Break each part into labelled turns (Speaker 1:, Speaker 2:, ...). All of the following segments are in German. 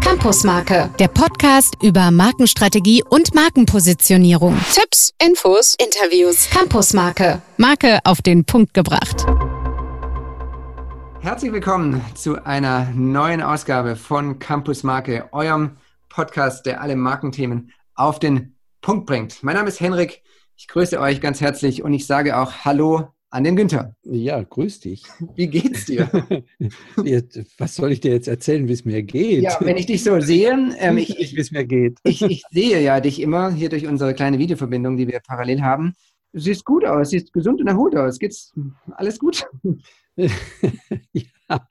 Speaker 1: Campusmarke, der Podcast über Markenstrategie und Markenpositionierung. Tipps, Infos, Interviews. Campusmarke, Marke auf den Punkt gebracht.
Speaker 2: Herzlich willkommen zu einer neuen Ausgabe von Campusmarke, eurem Podcast, der alle Markenthemen auf den Punkt bringt. Mein Name ist Henrik. Ich grüße euch ganz herzlich und ich sage auch Hallo an den Günther.
Speaker 3: Ja, grüß dich.
Speaker 2: Wie geht's dir?
Speaker 3: Was soll ich dir jetzt erzählen, wie es mir geht?
Speaker 2: Ja, wenn ich dich so sehe,
Speaker 3: ähm, ich, ich, wie es mir geht.
Speaker 2: Ich, ich, sehe ja dich immer hier durch unsere kleine Videoverbindung, die wir parallel haben. Du siehst gut aus, siehst gesund und erholt aus. Geht's alles gut?
Speaker 3: ja,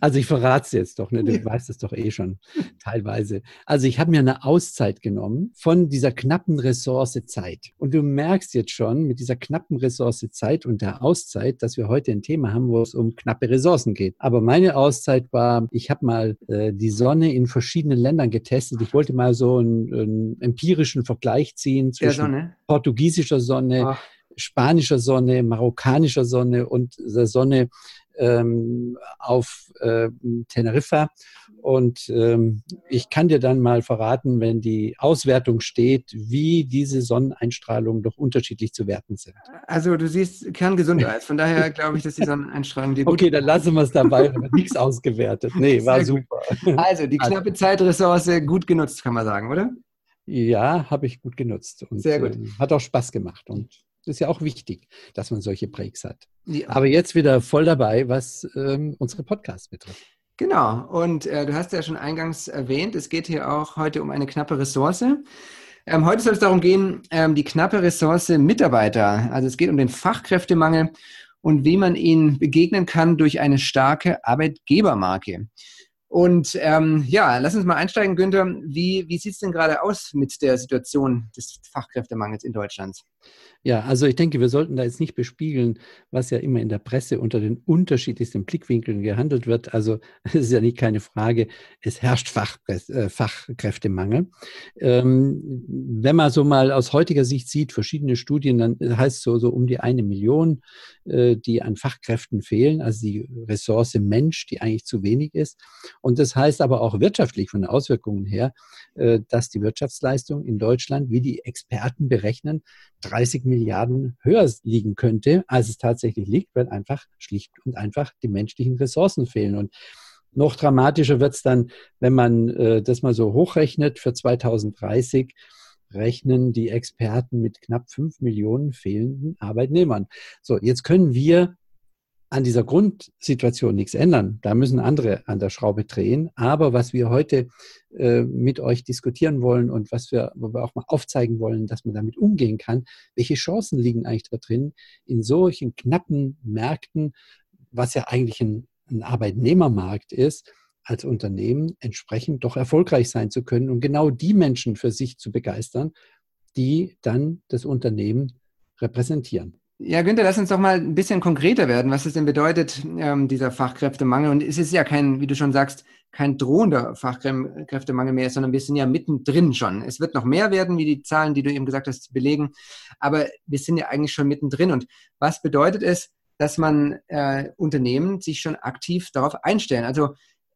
Speaker 3: also ich verrate es jetzt doch, ne? du weißt es doch eh schon teilweise. Also ich habe mir eine Auszeit genommen von dieser knappen Ressource Zeit. Und du merkst jetzt schon mit dieser knappen Ressource Zeit und der Auszeit, dass wir heute ein Thema haben, wo es um knappe Ressourcen geht. Aber meine Auszeit war, ich habe mal äh, die Sonne in verschiedenen Ländern getestet. Ich wollte mal so einen, einen empirischen Vergleich ziehen zwischen portugiesischer Sonne, Ach spanischer Sonne, marokkanischer Sonne und der Sonne ähm, auf äh, Teneriffa. Und ähm, ich kann dir dann mal verraten, wenn die Auswertung steht, wie diese Sonneneinstrahlungen doch unterschiedlich zu werten sind.
Speaker 2: Also du siehst kerngesund aus. Von daher glaube ich, dass die Sonneneinstrahlung dir
Speaker 3: Okay, dann lassen wir es dabei, nichts ausgewertet. Nee, war super.
Speaker 2: Also die also knappe Zeitressource gut genutzt, kann man sagen, oder?
Speaker 3: Ja, habe ich gut genutzt.
Speaker 2: Und, Sehr gut. Äh,
Speaker 3: hat auch Spaß gemacht. Und das ist ja auch wichtig, dass man solche Breaks hat. Ja. Aber jetzt wieder voll dabei, was ähm, unsere Podcasts betrifft.
Speaker 2: Genau. Und äh, du hast ja schon eingangs erwähnt, es geht hier auch heute um eine knappe Ressource. Ähm, heute soll es darum gehen, ähm, die knappe Ressource Mitarbeiter. Also es geht um den Fachkräftemangel und wie man ihnen begegnen kann durch eine starke Arbeitgebermarke. Und ähm, ja, lass uns mal einsteigen, Günther. Wie, wie sieht es denn gerade aus mit der Situation des Fachkräftemangels in Deutschland?
Speaker 3: Ja, also ich denke, wir sollten da jetzt nicht bespiegeln, was ja immer in der Presse unter den unterschiedlichsten Blickwinkeln gehandelt wird. Also es ist ja nicht keine Frage, es herrscht Fachpress, äh, Fachkräftemangel. Ähm, wenn man so mal aus heutiger Sicht sieht, verschiedene Studien, dann heißt es so, so um die eine Million, äh, die an Fachkräften fehlen, also die Ressource Mensch, die eigentlich zu wenig ist. Und das heißt aber auch wirtschaftlich von den Auswirkungen her, äh, dass die Wirtschaftsleistung in Deutschland, wie die Experten berechnen, 30 Milliarden höher liegen könnte, als es tatsächlich liegt, weil einfach schlicht und einfach die menschlichen Ressourcen fehlen. Und noch dramatischer wird es dann, wenn man äh, das mal so hochrechnet für 2030 rechnen die Experten mit knapp fünf Millionen fehlenden Arbeitnehmern. So, jetzt können wir an dieser Grundsituation nichts ändern. Da müssen andere an der Schraube drehen. Aber was wir heute äh, mit euch diskutieren wollen und was wir, wo wir auch mal aufzeigen wollen, dass man damit umgehen kann, welche Chancen liegen eigentlich da drin, in solchen knappen Märkten, was ja eigentlich ein, ein Arbeitnehmermarkt ist, als Unternehmen entsprechend doch erfolgreich sein zu können und genau die Menschen für sich zu begeistern, die dann das Unternehmen repräsentieren.
Speaker 2: Ja, Günther, lass uns doch mal ein bisschen konkreter werden, was es denn bedeutet, ähm, dieser Fachkräftemangel. Und es ist ja kein, wie du schon sagst, kein drohender Fachkräftemangel mehr, sondern wir sind ja mittendrin schon. Es wird noch mehr werden, wie die Zahlen, die du eben gesagt hast, belegen. Aber wir sind ja eigentlich schon mittendrin. Und was bedeutet es, dass man äh, Unternehmen sich schon aktiv darauf einstellen? Also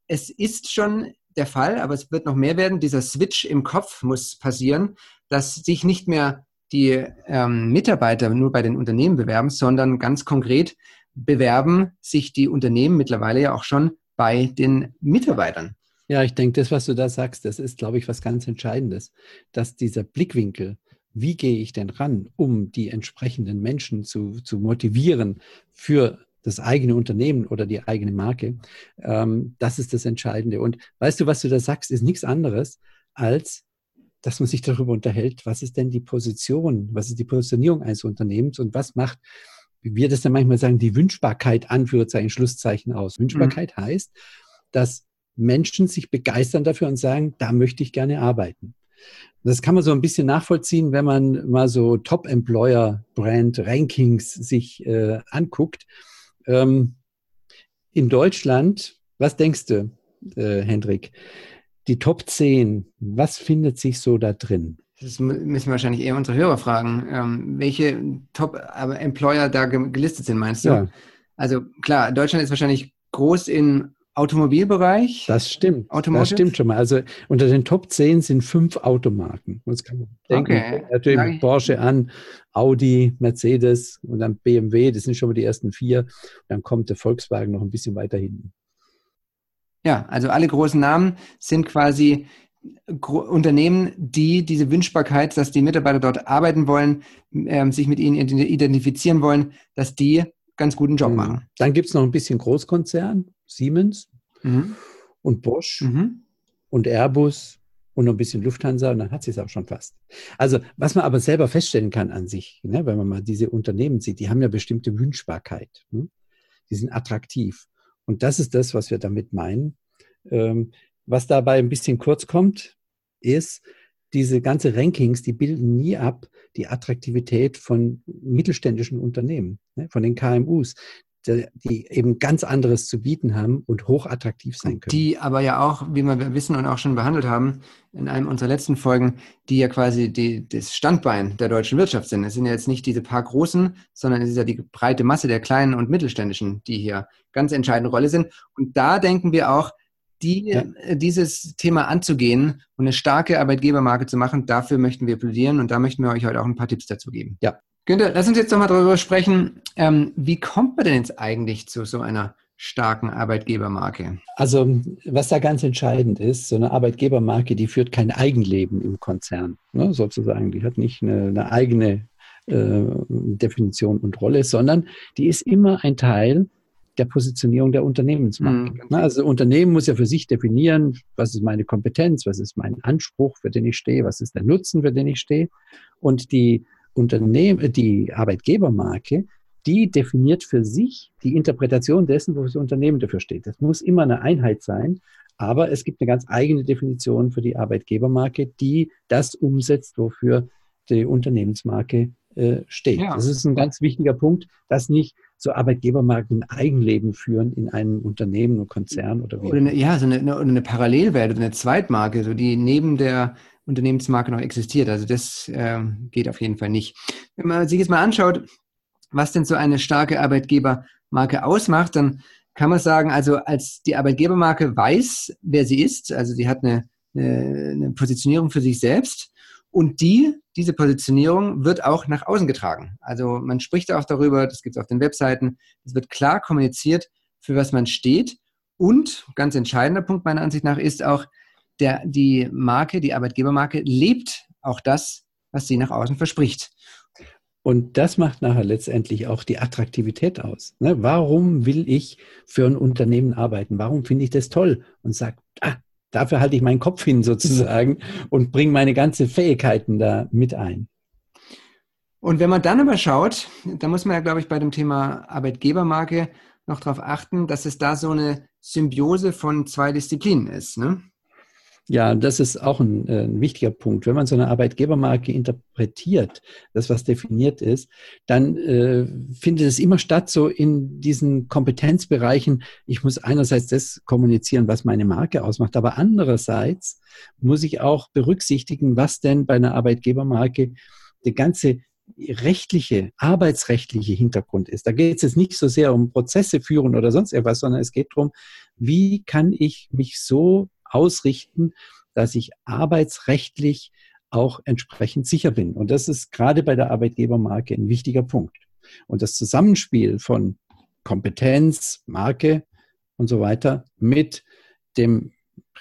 Speaker 2: es ist schon der Fall, aber es wird noch mehr werden. Dieser Switch im Kopf muss passieren, dass sich nicht mehr die ähm, Mitarbeiter nur bei den Unternehmen bewerben, sondern ganz konkret bewerben sich die Unternehmen mittlerweile ja auch schon bei den Mitarbeitern.
Speaker 3: Ja, ich denke, das, was du da sagst, das ist, glaube ich, was ganz Entscheidendes, dass dieser Blickwinkel, wie gehe ich denn ran, um die entsprechenden Menschen zu, zu motivieren für das eigene Unternehmen oder die eigene Marke, ähm, das ist das Entscheidende. Und weißt du, was du da sagst, ist nichts anderes als dass man sich darüber unterhält, was ist denn die Position, was ist die Positionierung eines Unternehmens und was macht, wie wir das dann manchmal sagen, die Wünschbarkeit, Anführungszeichen, Schlusszeichen aus. Wünschbarkeit mhm. heißt, dass Menschen sich begeistern dafür und sagen, da möchte ich gerne arbeiten. Das kann man so ein bisschen nachvollziehen, wenn man mal so Top-Employer-Brand-Rankings sich äh, anguckt. Ähm, in Deutschland, was denkst du, äh, Hendrik? Die Top 10, was findet sich so da drin?
Speaker 2: Das müssen wir wahrscheinlich eher unsere Hörer fragen, ähm, welche Top-Employer da gelistet sind, meinst du? Ja. Also klar, Deutschland ist wahrscheinlich groß in Automobilbereich?
Speaker 3: Das stimmt. Automotive? Das stimmt schon mal. Also unter den Top 10 sind fünf Automarken. Das kann man denken. Okay. Natürlich Porsche an, Audi, Mercedes und dann BMW. Das sind schon mal die ersten vier. Dann kommt der Volkswagen noch ein bisschen weiter hinten.
Speaker 2: Ja, also alle großen Namen sind quasi Unternehmen, die diese Wünschbarkeit, dass die Mitarbeiter dort arbeiten wollen, äh, sich mit ihnen identifizieren wollen, dass die ganz guten Job mhm. machen.
Speaker 3: Dann gibt es noch ein bisschen Großkonzern, Siemens mhm. und Bosch mhm. und Airbus und noch ein bisschen Lufthansa und dann hat sie es auch schon fast. Also was man aber selber feststellen kann an sich, ne, wenn man mal diese Unternehmen sieht, die haben ja bestimmte Wünschbarkeit. Hm? Die sind attraktiv. Und das ist das, was wir damit meinen. Ähm, was dabei ein bisschen kurz kommt, ist, diese ganze Rankings, die bilden nie ab die Attraktivität von mittelständischen Unternehmen, ne, von den KMUs, die, die, eben ganz anderes zu bieten haben und hochattraktiv sein können.
Speaker 2: Die aber ja auch, wie wir wissen und auch schon behandelt haben, in einem unserer letzten Folgen, die ja quasi die, das Standbein der deutschen Wirtschaft sind. Es sind ja jetzt nicht diese paar großen, sondern es ist ja die breite Masse der kleinen und mittelständischen, die hier ganz entscheidende Rolle sind. Und da denken wir auch, die, ja. Dieses Thema anzugehen und eine starke Arbeitgebermarke zu machen, dafür möchten wir plädieren und da möchten wir euch heute auch ein paar Tipps dazu geben. Ja. Günther, lass uns jetzt nochmal darüber sprechen, ähm, wie kommt man denn jetzt eigentlich zu so einer starken Arbeitgebermarke?
Speaker 3: Also, was da ganz entscheidend ist, so eine Arbeitgebermarke, die führt kein Eigenleben im Konzern, ne, sozusagen. Die hat nicht eine, eine eigene äh, Definition und Rolle, sondern die ist immer ein Teil der Positionierung der Unternehmensmarke. Mhm. Also Unternehmen muss ja für sich definieren, was ist meine Kompetenz, was ist mein Anspruch, für den ich stehe, was ist der Nutzen, für den ich stehe. Und die Unternehmen, die Arbeitgebermarke, die definiert für sich die Interpretation dessen, wo das Unternehmen dafür steht. Das muss immer eine Einheit sein, aber es gibt eine ganz eigene Definition für die Arbeitgebermarke, die das umsetzt, wofür die Unternehmensmarke äh, steht. Ja. Das ist ein ganz wichtiger Punkt, dass nicht so Arbeitgebermarken ein Eigenleben führen in einem Unternehmen und Konzern oder wie.
Speaker 2: Oder eine, ja, so eine, eine, eine Parallelwelt eine Zweitmarke, so die neben der Unternehmensmarke noch existiert. Also das äh, geht auf jeden Fall nicht. Wenn man sich jetzt mal anschaut, was denn so eine starke Arbeitgebermarke ausmacht, dann kann man sagen, also als die Arbeitgebermarke weiß, wer sie ist, also sie hat eine, eine, eine Positionierung für sich selbst und die, diese Positionierung wird auch nach außen getragen. Also man spricht auch darüber, das gibt es auf den Webseiten, es wird klar kommuniziert, für was man steht. Und ganz entscheidender Punkt meiner Ansicht nach ist auch, der, die Marke, die Arbeitgebermarke lebt auch das, was sie nach außen verspricht.
Speaker 3: Und das macht nachher letztendlich auch die Attraktivität aus. Ne? Warum will ich für ein Unternehmen arbeiten? Warum finde ich das toll? Und sage, ah, dafür halte ich meinen Kopf hin sozusagen und bringe meine ganzen Fähigkeiten da mit ein.
Speaker 2: Und wenn man dann aber schaut, da muss man ja, glaube ich, bei dem Thema Arbeitgebermarke noch darauf achten, dass es da so eine Symbiose von zwei Disziplinen ist. Ne?
Speaker 3: Ja, das ist auch ein, äh, ein, wichtiger Punkt. Wenn man so eine Arbeitgebermarke interpretiert, das was definiert ist, dann äh, findet es immer statt so in diesen Kompetenzbereichen. Ich muss einerseits das kommunizieren, was meine Marke ausmacht, aber andererseits muss ich auch berücksichtigen, was denn bei einer Arbeitgebermarke der ganze rechtliche, arbeitsrechtliche Hintergrund ist. Da geht es jetzt nicht so sehr um Prozesse führen oder sonst etwas, sondern es geht darum, wie kann ich mich so ausrichten, dass ich arbeitsrechtlich auch entsprechend sicher bin. Und das ist gerade bei der Arbeitgebermarke ein wichtiger Punkt. Und das Zusammenspiel von Kompetenz, Marke und so weiter mit dem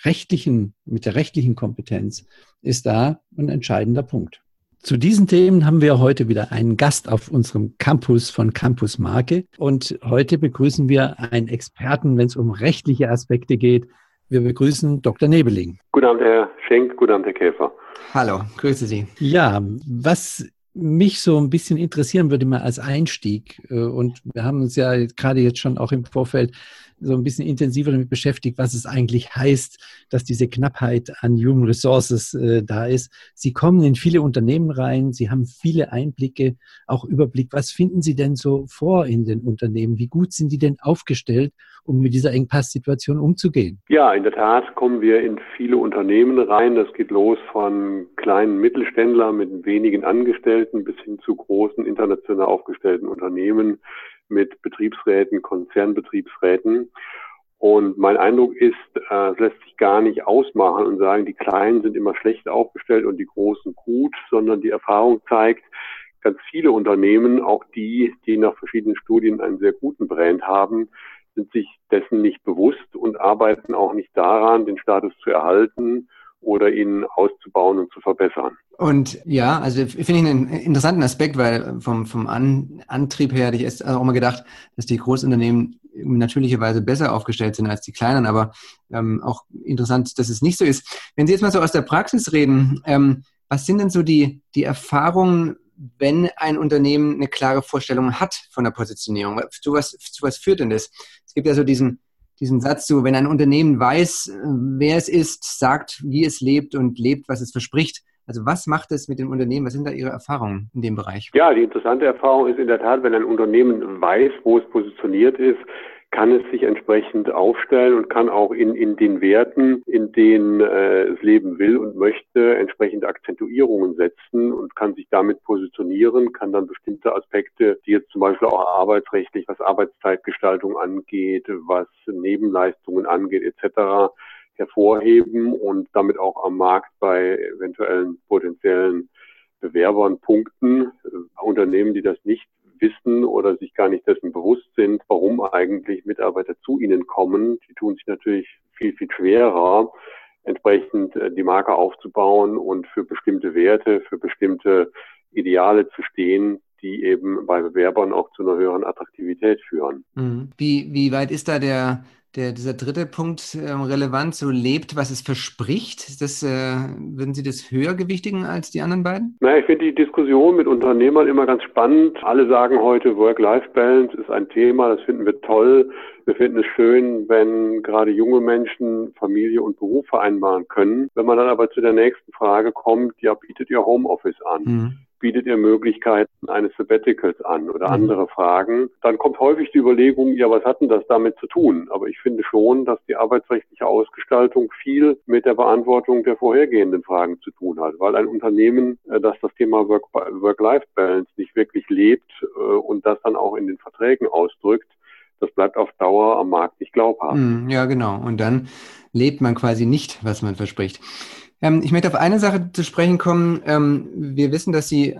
Speaker 3: rechtlichen, mit der rechtlichen Kompetenz ist da ein entscheidender Punkt. Zu diesen Themen haben wir heute wieder einen Gast auf unserem Campus von Campus Marke. Und heute begrüßen wir einen Experten, wenn es um rechtliche Aspekte geht, wir begrüßen Dr. Nebeling.
Speaker 4: Guten Abend, Herr Schenk. Guten Abend, Herr Käfer.
Speaker 2: Hallo, grüße Sie.
Speaker 3: Ja, was mich so ein bisschen interessieren würde mal als Einstieg, äh, und wir haben uns ja gerade jetzt schon auch im Vorfeld so ein bisschen intensiver damit beschäftigt, was es eigentlich heißt, dass diese Knappheit an Human Resources äh, da ist. Sie kommen in viele Unternehmen rein, Sie haben viele Einblicke, auch Überblick. Was finden Sie denn so vor in den Unternehmen? Wie gut sind die denn aufgestellt, um mit dieser Engpasssituation umzugehen?
Speaker 4: Ja, in der Tat kommen wir in viele Unternehmen rein. Das geht los von kleinen Mittelständlern mit wenigen Angestellten bis hin zu großen international aufgestellten Unternehmen mit Betriebsräten, Konzernbetriebsräten. Und mein Eindruck ist, äh, es lässt sich gar nicht ausmachen und sagen, die Kleinen sind immer schlecht aufgestellt und die Großen gut, sondern die Erfahrung zeigt, ganz viele Unternehmen, auch die, die nach verschiedenen Studien einen sehr guten Brand haben, sind sich dessen nicht bewusst und arbeiten auch nicht daran, den Status zu erhalten oder ihn auszubauen und zu verbessern.
Speaker 2: Und ja, also finde ich einen interessanten Aspekt, weil vom, vom An Antrieb her hätte ich erst auch immer gedacht, dass die Großunternehmen natürlicherweise besser aufgestellt sind als die kleinen, aber ähm, auch interessant, dass es nicht so ist. Wenn Sie jetzt mal so aus der Praxis reden, ähm, was sind denn so die, die Erfahrungen, wenn ein Unternehmen eine klare Vorstellung hat von der Positionierung? Zu was, zu was führt denn das? Es gibt ja so diesen, diesen Satz so, wenn ein Unternehmen weiß, wer es ist, sagt, wie es lebt und lebt, was es verspricht. Also was macht es mit dem Unternehmen? Was sind da Ihre Erfahrungen in dem Bereich?
Speaker 4: Ja, die interessante Erfahrung ist in der Tat, wenn ein Unternehmen weiß, wo es positioniert ist, kann es sich entsprechend aufstellen und kann auch in, in den Werten, in denen äh, es leben will und möchte, entsprechende Akzentuierungen setzen und kann sich damit positionieren, kann dann bestimmte Aspekte, die jetzt zum Beispiel auch arbeitsrechtlich, was Arbeitszeitgestaltung angeht, was Nebenleistungen angeht, etc., hervorheben und damit auch am Markt bei eventuellen potenziellen Bewerbern punkten. Äh, Unternehmen, die das nicht wissen oder sich gar nicht dessen bewusst sind, warum eigentlich Mitarbeiter zu ihnen kommen. Die tun sich natürlich viel, viel schwerer, entsprechend äh, die Marke aufzubauen und für bestimmte Werte, für bestimmte Ideale zu stehen, die eben bei Bewerbern auch zu einer höheren Attraktivität führen.
Speaker 2: Mhm. Wie, wie weit ist da der der, dieser dritte Punkt äh, relevant, so lebt, was es verspricht. Das, äh, würden Sie das höher gewichtigen als die anderen beiden?
Speaker 4: Na, ich finde die Diskussion mit Unternehmern immer ganz spannend. Alle sagen heute, Work-Life-Balance ist ein Thema, das finden wir toll. Wir finden es schön, wenn gerade junge Menschen Familie und Beruf vereinbaren können. Wenn man dann aber zu der nächsten Frage kommt, ja, bietet ihr Homeoffice an? Mhm bietet ihr Möglichkeiten eines Sabbaticals an oder mhm. andere Fragen. Dann kommt häufig die Überlegung, ja, was hat denn das damit zu tun? Aber ich finde schon, dass die arbeitsrechtliche Ausgestaltung viel mit der Beantwortung der vorhergehenden Fragen zu tun hat, weil ein Unternehmen, äh, das das Thema Work-Life-Balance nicht wirklich lebt äh, und das dann auch in den Verträgen ausdrückt, das bleibt auf Dauer am Markt nicht glaubhaft.
Speaker 2: Mhm, ja, genau. Und dann lebt man quasi nicht, was man verspricht. Ähm, ich möchte auf eine Sache zu sprechen kommen. Ähm, wir wissen, dass Sie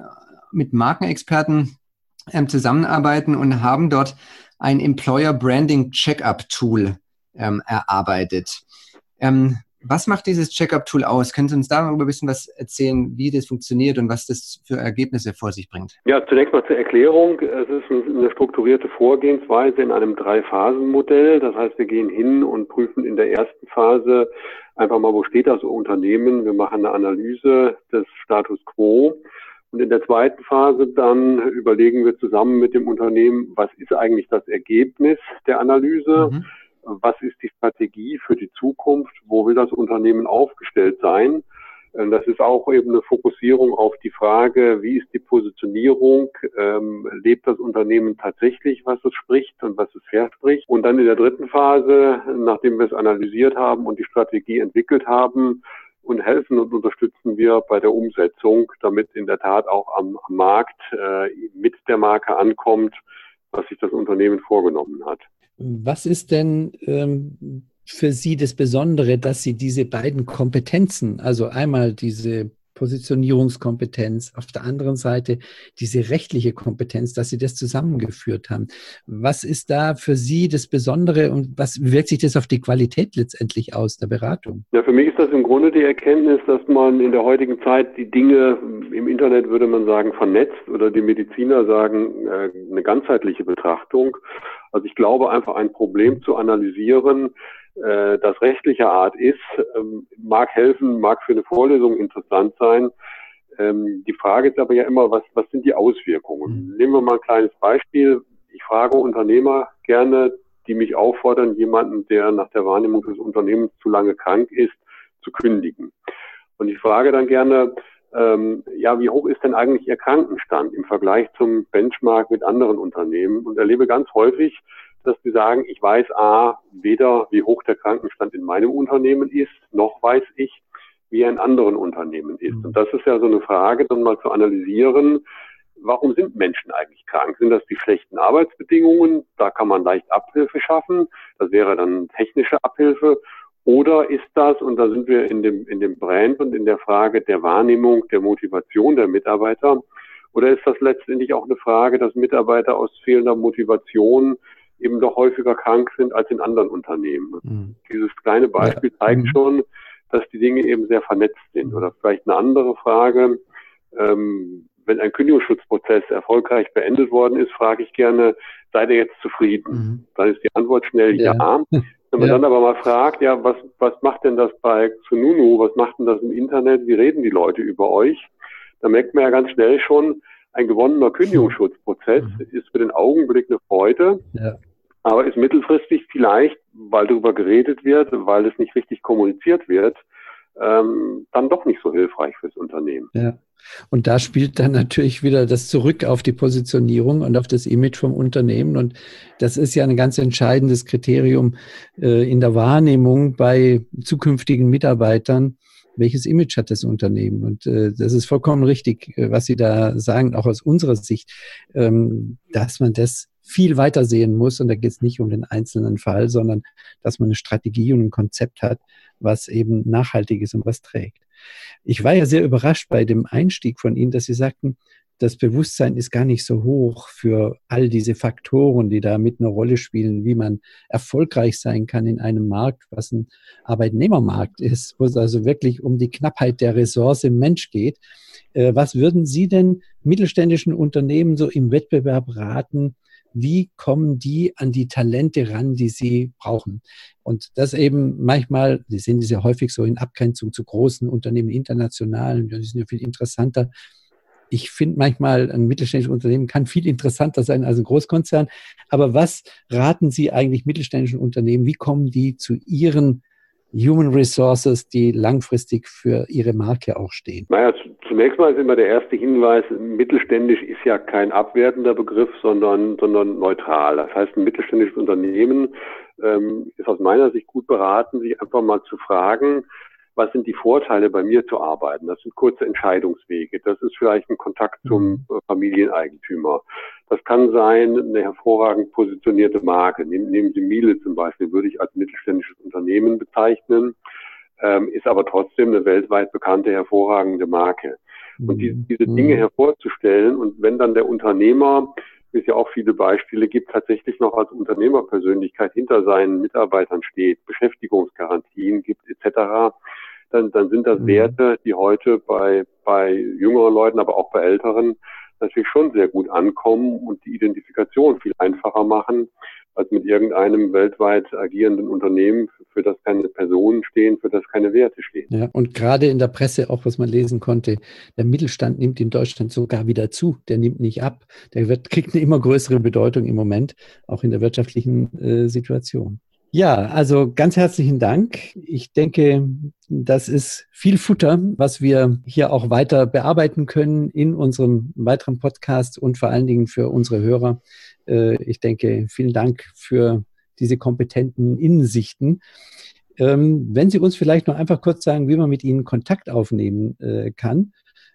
Speaker 2: mit Markenexperten ähm, zusammenarbeiten und haben dort ein Employer Branding Checkup Tool ähm, erarbeitet. Was macht dieses Checkup-Tool aus? Können Sie uns darüber ein bisschen was erzählen, wie das funktioniert und was das für Ergebnisse vor sich bringt?
Speaker 4: Ja, zunächst mal zur Erklärung. Es ist eine strukturierte Vorgehensweise in einem Drei-Phasen-Modell. Das heißt, wir gehen hin und prüfen in der ersten Phase einfach mal, wo steht das Unternehmen. Wir machen eine Analyse des Status quo. Und in der zweiten Phase dann überlegen wir zusammen mit dem Unternehmen, was ist eigentlich das Ergebnis der Analyse? Mhm was ist die Strategie für die Zukunft, wo will das Unternehmen aufgestellt sein. Das ist auch eben eine Fokussierung auf die Frage, wie ist die Positionierung, ähm, lebt das Unternehmen tatsächlich, was es spricht und was es verspricht. Und dann in der dritten Phase, nachdem wir es analysiert haben und die Strategie entwickelt haben, und helfen und unterstützen wir bei der Umsetzung, damit in der Tat auch am, am Markt äh, mit der Marke ankommt, was sich das Unternehmen vorgenommen hat.
Speaker 3: Was ist denn ähm, für Sie das Besondere, dass Sie diese beiden Kompetenzen, also einmal diese Positionierungskompetenz, auf der anderen Seite diese rechtliche Kompetenz, dass Sie das zusammengeführt haben. Was ist da für Sie das Besondere und was wirkt sich das auf die Qualität letztendlich aus der Beratung?
Speaker 4: Ja, für mich ist das im Grunde die Erkenntnis, dass man in der heutigen Zeit die Dinge im Internet würde man sagen vernetzt oder die Mediziner sagen äh, eine ganzheitliche Betrachtung. Also ich glaube einfach ein Problem zu analysieren, äh, das rechtlicher Art ist, ähm, mag helfen, mag für eine Vorlesung interessant sein. Ähm, die Frage ist aber ja immer, was, was sind die Auswirkungen? Mhm. Nehmen wir mal ein kleines Beispiel. Ich frage Unternehmer gerne, die mich auffordern, jemanden, der nach der Wahrnehmung des Unternehmens zu lange krank ist, zu kündigen. Und ich frage dann gerne, ähm, ja, wie hoch ist denn eigentlich Ihr Krankenstand im Vergleich zum Benchmark mit anderen Unternehmen? Und erlebe ganz häufig, dass die sagen, ich weiß A, weder wie hoch der Krankenstand in meinem Unternehmen ist, noch weiß ich, wie er in anderen Unternehmen ist. Mhm. Und das ist ja so eine Frage, dann mal zu analysieren, warum sind Menschen eigentlich krank? Sind das die schlechten Arbeitsbedingungen? Da kann man leicht Abhilfe schaffen. Das wäre dann technische Abhilfe. Oder ist das, und da sind wir in dem, in dem Brand und in der Frage der Wahrnehmung, der Motivation der Mitarbeiter, oder ist das letztendlich auch eine Frage, dass Mitarbeiter aus fehlender Motivation eben doch häufiger krank sind als in anderen Unternehmen? Mhm. Dieses kleine Beispiel ja. zeigt mhm. schon, dass die Dinge eben sehr vernetzt sind. Oder vielleicht eine andere Frage, ähm, wenn ein Kündigungsschutzprozess erfolgreich beendet worden ist, frage ich gerne, seid ihr jetzt zufrieden? Mhm. Dann ist die Antwort schnell ja. ja. Wenn man ja. dann aber mal fragt, ja, was, was macht denn das bei Xununu? Was macht denn das im Internet? Wie reden die Leute über euch? Da merkt man ja ganz schnell schon, ein gewonnener Kündigungsschutzprozess mhm. ist für den Augenblick eine Freude, ja. Aber ist mittelfristig vielleicht, weil darüber geredet wird, weil es nicht richtig kommuniziert wird, ähm, dann doch nicht so hilfreich fürs Unternehmen.
Speaker 3: Ja. Und da spielt dann natürlich wieder das zurück auf die Positionierung und auf das Image vom Unternehmen. Und das ist ja ein ganz entscheidendes Kriterium äh, in der Wahrnehmung bei zukünftigen Mitarbeitern. Welches Image hat das Unternehmen? Und äh, das ist vollkommen richtig, äh, was Sie da sagen, auch aus unserer Sicht, ähm, dass man das viel weiter sehen muss. Und da geht es nicht um den einzelnen Fall, sondern dass man eine Strategie und ein Konzept hat, was eben nachhaltig ist und was trägt. Ich war ja sehr überrascht bei dem Einstieg von Ihnen, dass Sie sagten, das Bewusstsein ist gar nicht so hoch für all diese Faktoren, die da mit einer Rolle spielen, wie man erfolgreich sein kann in einem Markt, was ein Arbeitnehmermarkt ist, wo es also wirklich um die Knappheit der Ressource Mensch geht. Äh, was würden Sie denn mittelständischen Unternehmen so im Wettbewerb raten, wie kommen die an die Talente ran, die sie brauchen. Und das eben manchmal, Sie sehen das ja häufig so in Abgrenzung zu großen Unternehmen, internationalen, die sind ja viel interessanter. Ich finde manchmal, ein mittelständisches Unternehmen kann viel interessanter sein als ein Großkonzern. Aber was raten Sie eigentlich mittelständischen Unternehmen? Wie kommen die zu ihren Human Resources, die langfristig für ihre Marke auch stehen?
Speaker 4: Naja, zunächst mal ist immer der erste Hinweis, mittelständisch ist ja kein abwertender Begriff, sondern, sondern neutral. Das heißt, ein mittelständisches Unternehmen ähm, ist aus meiner Sicht gut beraten, sich einfach mal zu fragen, was sind die Vorteile, bei mir zu arbeiten? Das sind kurze Entscheidungswege. Das ist vielleicht ein Kontakt zum mhm. äh, Familieneigentümer. Das kann sein eine hervorragend positionierte Marke. Nehmen, Sie Miele zum Beispiel, würde ich als mittelständisches Unternehmen bezeichnen, ähm, ist aber trotzdem eine weltweit bekannte, hervorragende Marke. Und die, mhm. diese Dinge mhm. hervorzustellen und wenn dann der Unternehmer wie es ja auch viele Beispiele gibt, tatsächlich noch als Unternehmerpersönlichkeit hinter seinen Mitarbeitern steht, Beschäftigungsgarantien gibt etc., dann, dann sind das mhm. Werte, die heute bei, bei jüngeren Leuten, aber auch bei älteren natürlich schon sehr gut ankommen und die Identifikation viel einfacher machen, als mit irgendeinem weltweit agierenden Unternehmen, für das keine Personen stehen, für das keine Werte stehen.
Speaker 3: Ja, und gerade in der Presse, auch was man lesen konnte, der Mittelstand nimmt in Deutschland sogar wieder zu. Der nimmt nicht ab. Der wird, kriegt eine immer größere Bedeutung im Moment, auch in der wirtschaftlichen äh, Situation. Ja, also ganz herzlichen Dank. Ich denke, das ist viel Futter, was wir hier auch weiter bearbeiten können in unserem weiteren Podcast und vor allen Dingen für unsere Hörer. Äh, ich denke, vielen Dank für diese kompetenten Innensichten. Ähm, wenn Sie uns vielleicht noch einfach kurz sagen, wie man mit Ihnen Kontakt aufnehmen äh, kann,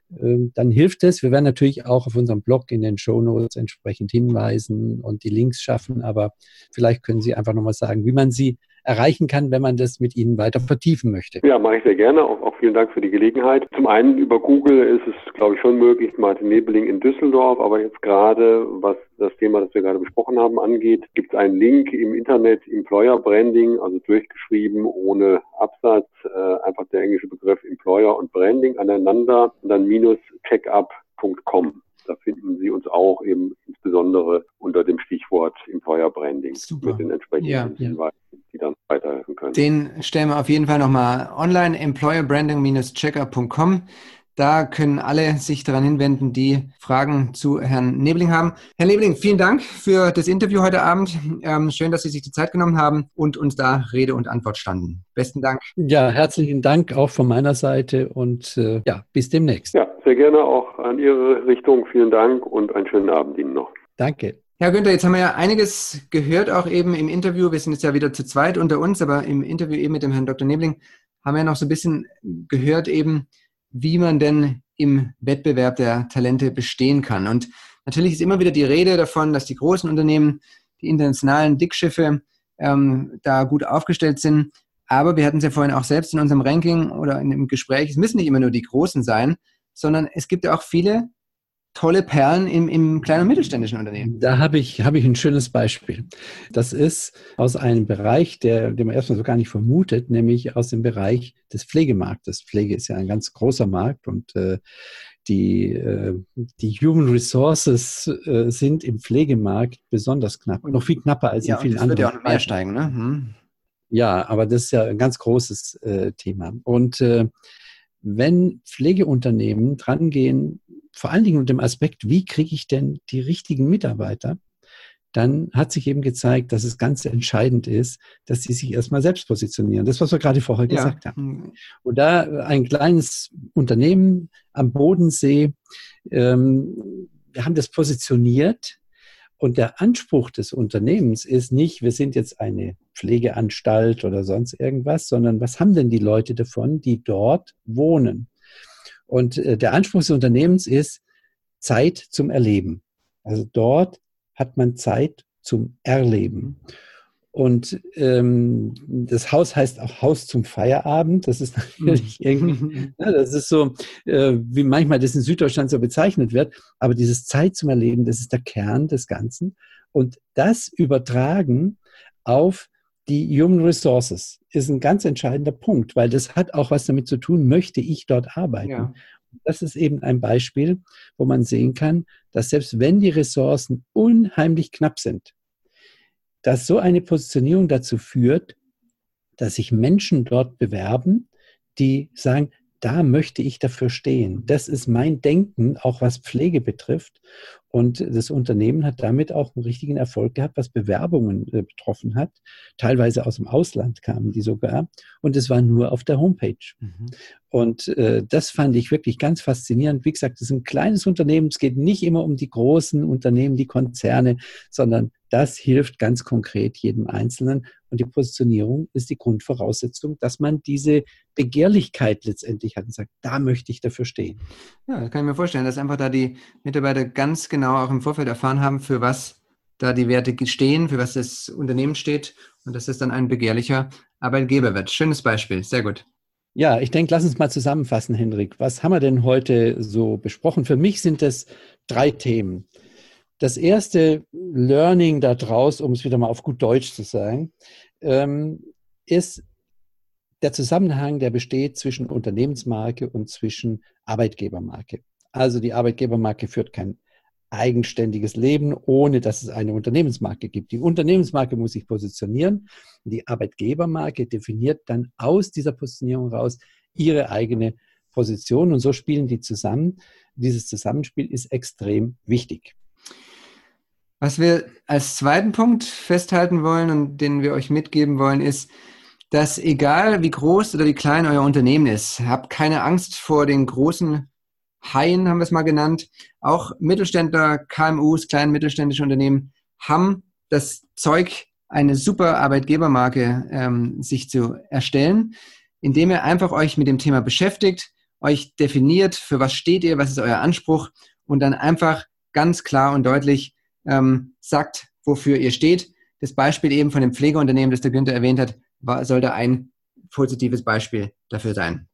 Speaker 3: dann hilft es. Wir werden natürlich auch auf unserem Blog in den Show Notes entsprechend hinweisen und die Links schaffen, aber vielleicht können Sie einfach nochmal sagen, wie man Sie erreichen kann, wenn man das mit Ihnen weiter vertiefen möchte.
Speaker 4: Ja, mache ich sehr gerne. Auch, auch vielen Dank für die Gelegenheit. Zum einen über Google ist es, glaube ich, schon möglich, Martin Nebeling in Düsseldorf, aber jetzt gerade, was das Thema, das wir gerade besprochen haben, angeht, gibt es einen Link im Internet, Employer Branding, also durchgeschrieben ohne Absatz, äh, einfach der englische Begriff Employer und Branding aneinander und dann minus checkup.com. Da finden Sie uns auch eben insbesondere unter dem Stichwort Employer Branding
Speaker 2: Super. mit den entsprechenden ja, Hinweisen, ja. Die dann weiterhelfen können. Den stellen wir auf jeden Fall nochmal online, employerbranding-checker.com. Da können alle sich daran hinwenden, die Fragen zu Herrn Nebling haben. Herr Nebling, vielen Dank für das Interview heute Abend. Ähm, schön, dass Sie sich die Zeit genommen haben und uns da Rede und Antwort standen. Besten Dank.
Speaker 3: Ja, herzlichen Dank auch von meiner Seite und äh, ja, bis demnächst.
Speaker 4: Ja, sehr gerne auch an Ihre Richtung. Vielen Dank und einen schönen Abend Ihnen noch.
Speaker 3: Danke.
Speaker 2: Herr Günther, jetzt haben wir ja einiges gehört, auch eben im Interview. Wir sind jetzt ja wieder zu zweit unter uns, aber im Interview eben mit dem Herrn Dr. Nebling haben wir ja noch so ein bisschen gehört eben, wie man denn im Wettbewerb der Talente bestehen kann. Und natürlich ist immer wieder die Rede davon, dass die großen Unternehmen, die internationalen Dickschiffe ähm, da gut aufgestellt sind. Aber wir hatten es ja vorhin auch selbst in unserem Ranking oder in dem Gespräch, es müssen nicht immer nur die Großen sein, sondern es gibt ja auch viele tolle Perlen im, im kleinen und mittelständischen Unternehmen.
Speaker 3: Da habe ich, habe ich ein schönes Beispiel. Das ist aus einem Bereich, der, den man erstmal so gar nicht vermutet, nämlich aus dem Bereich des Pflegemarktes. Pflege ist ja ein ganz großer Markt und äh, die, äh, die Human Resources äh, sind im Pflegemarkt besonders knapp. Noch viel knapper als ja, in vielen das anderen.
Speaker 2: Das wird ja auch noch mehr steigen, ne? Hm.
Speaker 3: Ja, aber das ist ja ein ganz großes äh, Thema. Und äh, wenn Pflegeunternehmen drangehen, vor allen Dingen unter dem Aspekt, wie kriege ich denn die richtigen Mitarbeiter, dann hat sich eben gezeigt, dass es ganz entscheidend ist, dass sie sich erstmal selbst positionieren. Das, was wir gerade vorher ja. gesagt haben. Mhm. Und da ein kleines Unternehmen am Bodensee, ähm, wir haben das positioniert und der Anspruch des Unternehmens ist nicht, wir sind jetzt eine Pflegeanstalt oder sonst irgendwas, sondern was haben denn die Leute davon, die dort wohnen? Und äh, der Anspruch des Unternehmens ist Zeit zum Erleben. Also dort hat man Zeit zum Erleben. Und ähm, das Haus heißt auch Haus zum Feierabend. Das ist natürlich mhm. irgendwie, ja, das ist so, äh, wie manchmal das in Süddeutschland so bezeichnet wird. Aber dieses Zeit zum Erleben, das ist der Kern des Ganzen. Und das übertragen auf die Human Resources ist ein ganz entscheidender Punkt, weil das hat auch was damit zu tun, möchte ich dort arbeiten. Ja. Das ist eben ein Beispiel, wo man sehen kann, dass selbst wenn die Ressourcen unheimlich knapp sind, dass so eine Positionierung dazu führt, dass sich Menschen dort bewerben, die sagen, da möchte ich dafür stehen. Das ist mein Denken, auch was Pflege betrifft. Und das Unternehmen hat damit auch einen richtigen Erfolg gehabt, was Bewerbungen äh, betroffen hat. Teilweise aus dem Ausland kamen die sogar. Und es war nur auf der Homepage. Mhm. Und äh, das fand ich wirklich ganz faszinierend. Wie gesagt, es ist ein kleines Unternehmen. Es geht nicht immer um die großen Unternehmen, die Konzerne, sondern das hilft ganz konkret jedem Einzelnen. Und die Positionierung ist die Grundvoraussetzung, dass man diese Begehrlichkeit letztendlich hat und sagt, da möchte ich dafür stehen.
Speaker 2: Ja, das kann ich mir vorstellen, dass einfach da die Mitarbeiter ganz genau auch im Vorfeld erfahren haben, für was da die Werte stehen, für was das Unternehmen steht und dass es dann ein begehrlicher Arbeitgeber wird. Schönes Beispiel, sehr gut.
Speaker 3: Ja, ich denke, lass uns mal zusammenfassen, Hendrik. Was haben wir denn heute so besprochen? Für mich sind das drei Themen. Das erste Learning daraus, um es wieder mal auf gut Deutsch zu sagen, ähm, ist der Zusammenhang, der besteht zwischen Unternehmensmarke und zwischen Arbeitgebermarke. Also die Arbeitgebermarke führt kein eigenständiges Leben, ohne dass es eine Unternehmensmarke gibt. Die Unternehmensmarke muss sich positionieren. Die Arbeitgebermarke definiert dann aus dieser Positionierung raus ihre eigene Position und so spielen die zusammen. Dieses Zusammenspiel ist extrem wichtig.
Speaker 2: Was wir als zweiten Punkt festhalten wollen und den wir euch mitgeben wollen, ist, dass egal wie groß oder wie klein euer Unternehmen ist, habt keine Angst vor den großen Haien, haben wir es mal genannt. Auch Mittelständler, KMUs, kleine mittelständische Unternehmen haben das Zeug, eine super Arbeitgebermarke ähm, sich zu erstellen, indem ihr einfach euch mit dem Thema beschäftigt, euch definiert, für was steht ihr, was ist euer Anspruch und dann einfach ganz klar und deutlich ähm, sagt, wofür ihr steht. Das Beispiel eben von dem Pflegeunternehmen, das der Günther erwähnt hat, war, sollte ein positives Beispiel dafür sein.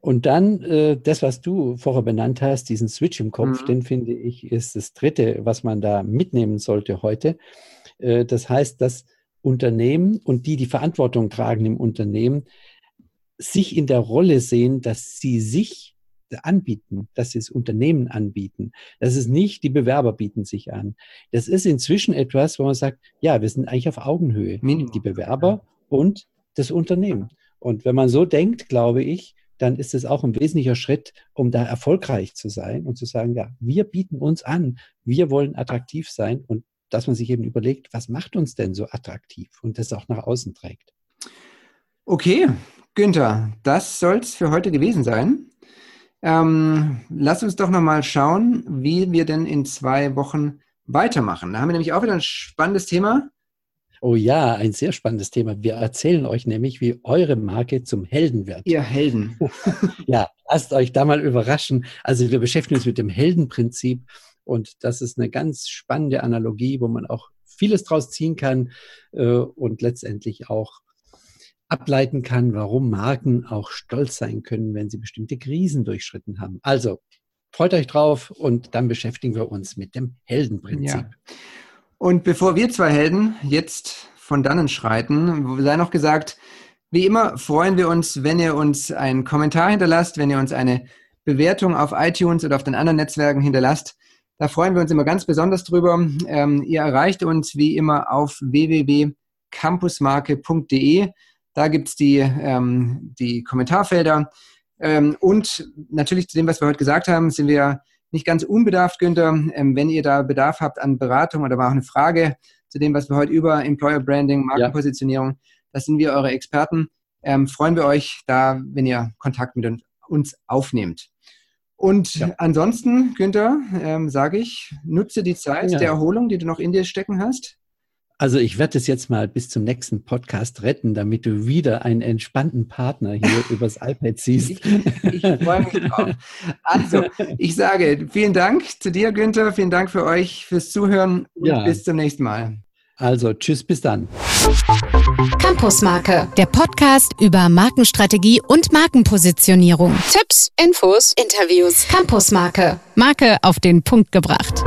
Speaker 3: Und dann äh, das, was du vorher benannt hast, diesen Switch im Kopf, mhm. den finde ich, ist das Dritte, was man da mitnehmen sollte heute. Äh, das heißt, dass Unternehmen und die, die Verantwortung tragen im Unternehmen, sich in der Rolle sehen, dass sie sich anbieten, dass sie das Unternehmen anbieten. Das ist nicht, die Bewerber bieten sich an. Das ist inzwischen etwas, wo man sagt, ja, wir sind eigentlich auf Augenhöhe. Minimum. Die Bewerber und das Unternehmen. Und wenn man so denkt, glaube ich, dann ist es auch ein wesentlicher Schritt, um da erfolgreich zu sein und zu sagen, ja, wir bieten uns an, wir wollen attraktiv sein und dass man sich eben überlegt, was macht uns denn so attraktiv und das auch nach außen trägt.
Speaker 2: Okay, Günther, das soll es für heute gewesen sein. Ähm, lass uns doch nochmal schauen, wie wir denn in zwei Wochen weitermachen. Da haben wir nämlich auch wieder ein spannendes Thema.
Speaker 3: Oh ja, ein sehr spannendes Thema. Wir erzählen euch nämlich, wie eure Marke zum Helden wird.
Speaker 2: Ihr Helden.
Speaker 3: ja, lasst euch da mal überraschen. Also wir beschäftigen uns mit dem Heldenprinzip und das ist eine ganz spannende Analogie, wo man auch vieles draus ziehen kann äh, und letztendlich auch ableiten kann, warum Marken auch stolz sein können, wenn sie bestimmte Krisen durchschritten haben. Also freut euch drauf und dann beschäftigen wir uns mit dem Heldenprinzip. Ja.
Speaker 2: Und bevor wir zwei Helden jetzt von dannen schreiten, sei noch gesagt, wie immer freuen wir uns, wenn ihr uns einen Kommentar hinterlasst, wenn ihr uns eine Bewertung auf iTunes oder auf den anderen Netzwerken hinterlasst. Da freuen wir uns immer ganz besonders drüber. Ähm, ihr erreicht uns wie immer auf www.campusmarke.de. Da gibt es die, ähm, die Kommentarfelder. Ähm, und natürlich zu dem, was wir heute gesagt haben, sind wir nicht ganz unbedarft, Günther. Ähm, wenn ihr da Bedarf habt an Beratung oder auch eine Frage zu dem, was wir heute über Employer Branding, Markenpositionierung, ja. das sind wir eure Experten. Ähm, freuen wir euch da, wenn ihr Kontakt mit uns aufnehmt. Und ja. ansonsten, Günther, ähm, sage ich, nutze die Zeit ja. der Erholung, die du noch in dir stecken hast.
Speaker 3: Also ich werde es jetzt mal bis zum nächsten Podcast retten, damit du wieder einen entspannten Partner hier übers iPad siehst. Ich, ich freue mich
Speaker 2: drauf. Also, ich sage vielen Dank zu dir, Günther. Vielen Dank für euch fürs Zuhören und ja. bis zum nächsten Mal.
Speaker 3: Also, tschüss, bis dann.
Speaker 1: Campusmarke, der Podcast über Markenstrategie und Markenpositionierung. Tipps, Infos, Interviews. Campusmarke, Marke auf den Punkt gebracht.